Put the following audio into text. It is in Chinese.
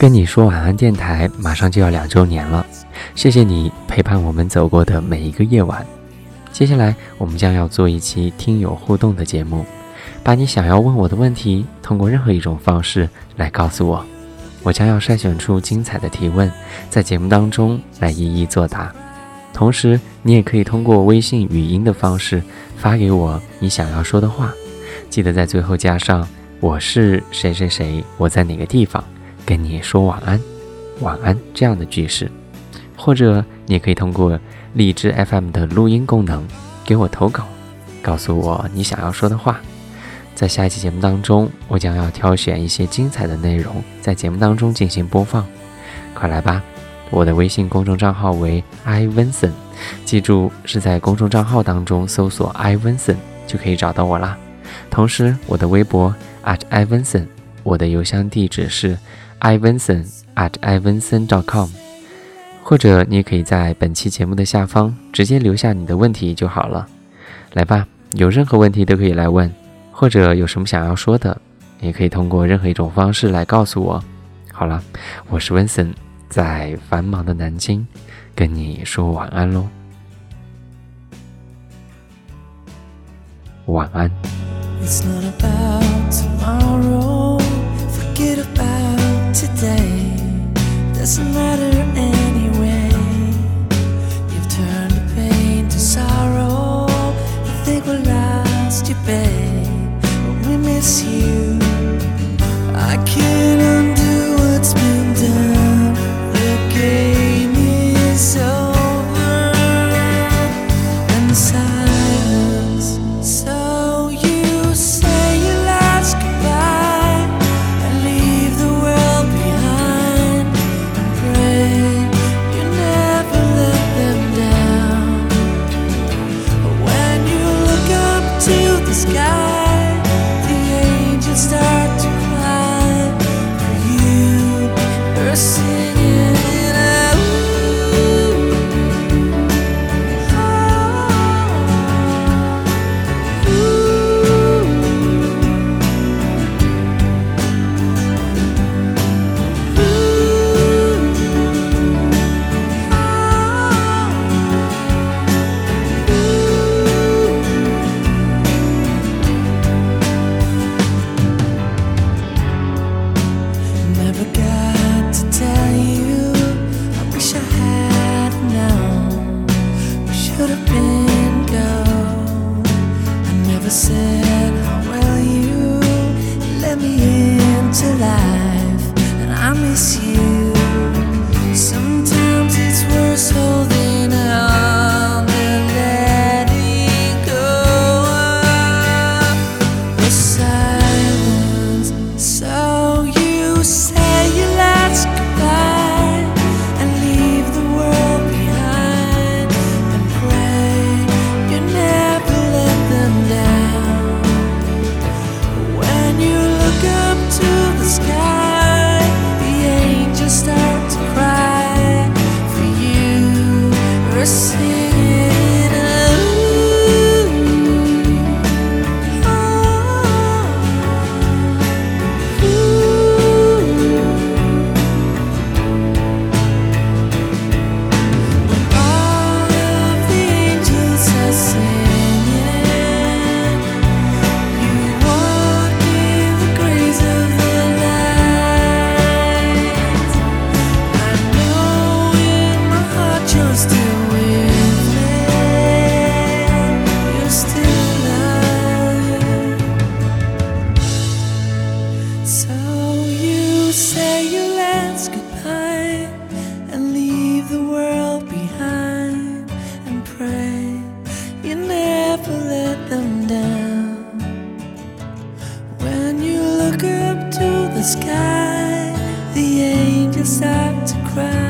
跟你说晚安电台马上就要两周年了，谢谢你陪伴我们走过的每一个夜晚。接下来我们将要做一期听友互动的节目，把你想要问我的问题通过任何一种方式来告诉我，我将要筛选出精彩的提问，在节目当中来一一作答。同时，你也可以通过微信语音的方式发给我你想要说的话，记得在最后加上“我是谁谁谁，我在哪个地方”。跟你说晚安，晚安这样的句式，或者你可以通过荔枝 FM 的录音功能给我投稿，告诉我你想要说的话。在下一期节目当中，我将要挑选一些精彩的内容，在节目当中进行播放。快来吧！我的微信公众账号为 iVinson，记住是在公众账号当中搜索 iVinson 就可以找到我啦。同时，我的微博 at iVinson，我的邮箱地址是。Ivinson at ivinson.com，或者你也可以在本期节目的下方直接留下你的问题就好了。来吧，有任何问题都可以来问，或者有什么想要说的，也可以通过任何一种方式来告诉我。好了，我是 Vincent，在繁忙的南京跟你说晚安喽，晚安。Doesn't matter anyway. You've turned the pain to sorrow. I think we lost you, babe, We should have been go. I never said how well you let me into life, and I miss you. the sky, the angels start to cry.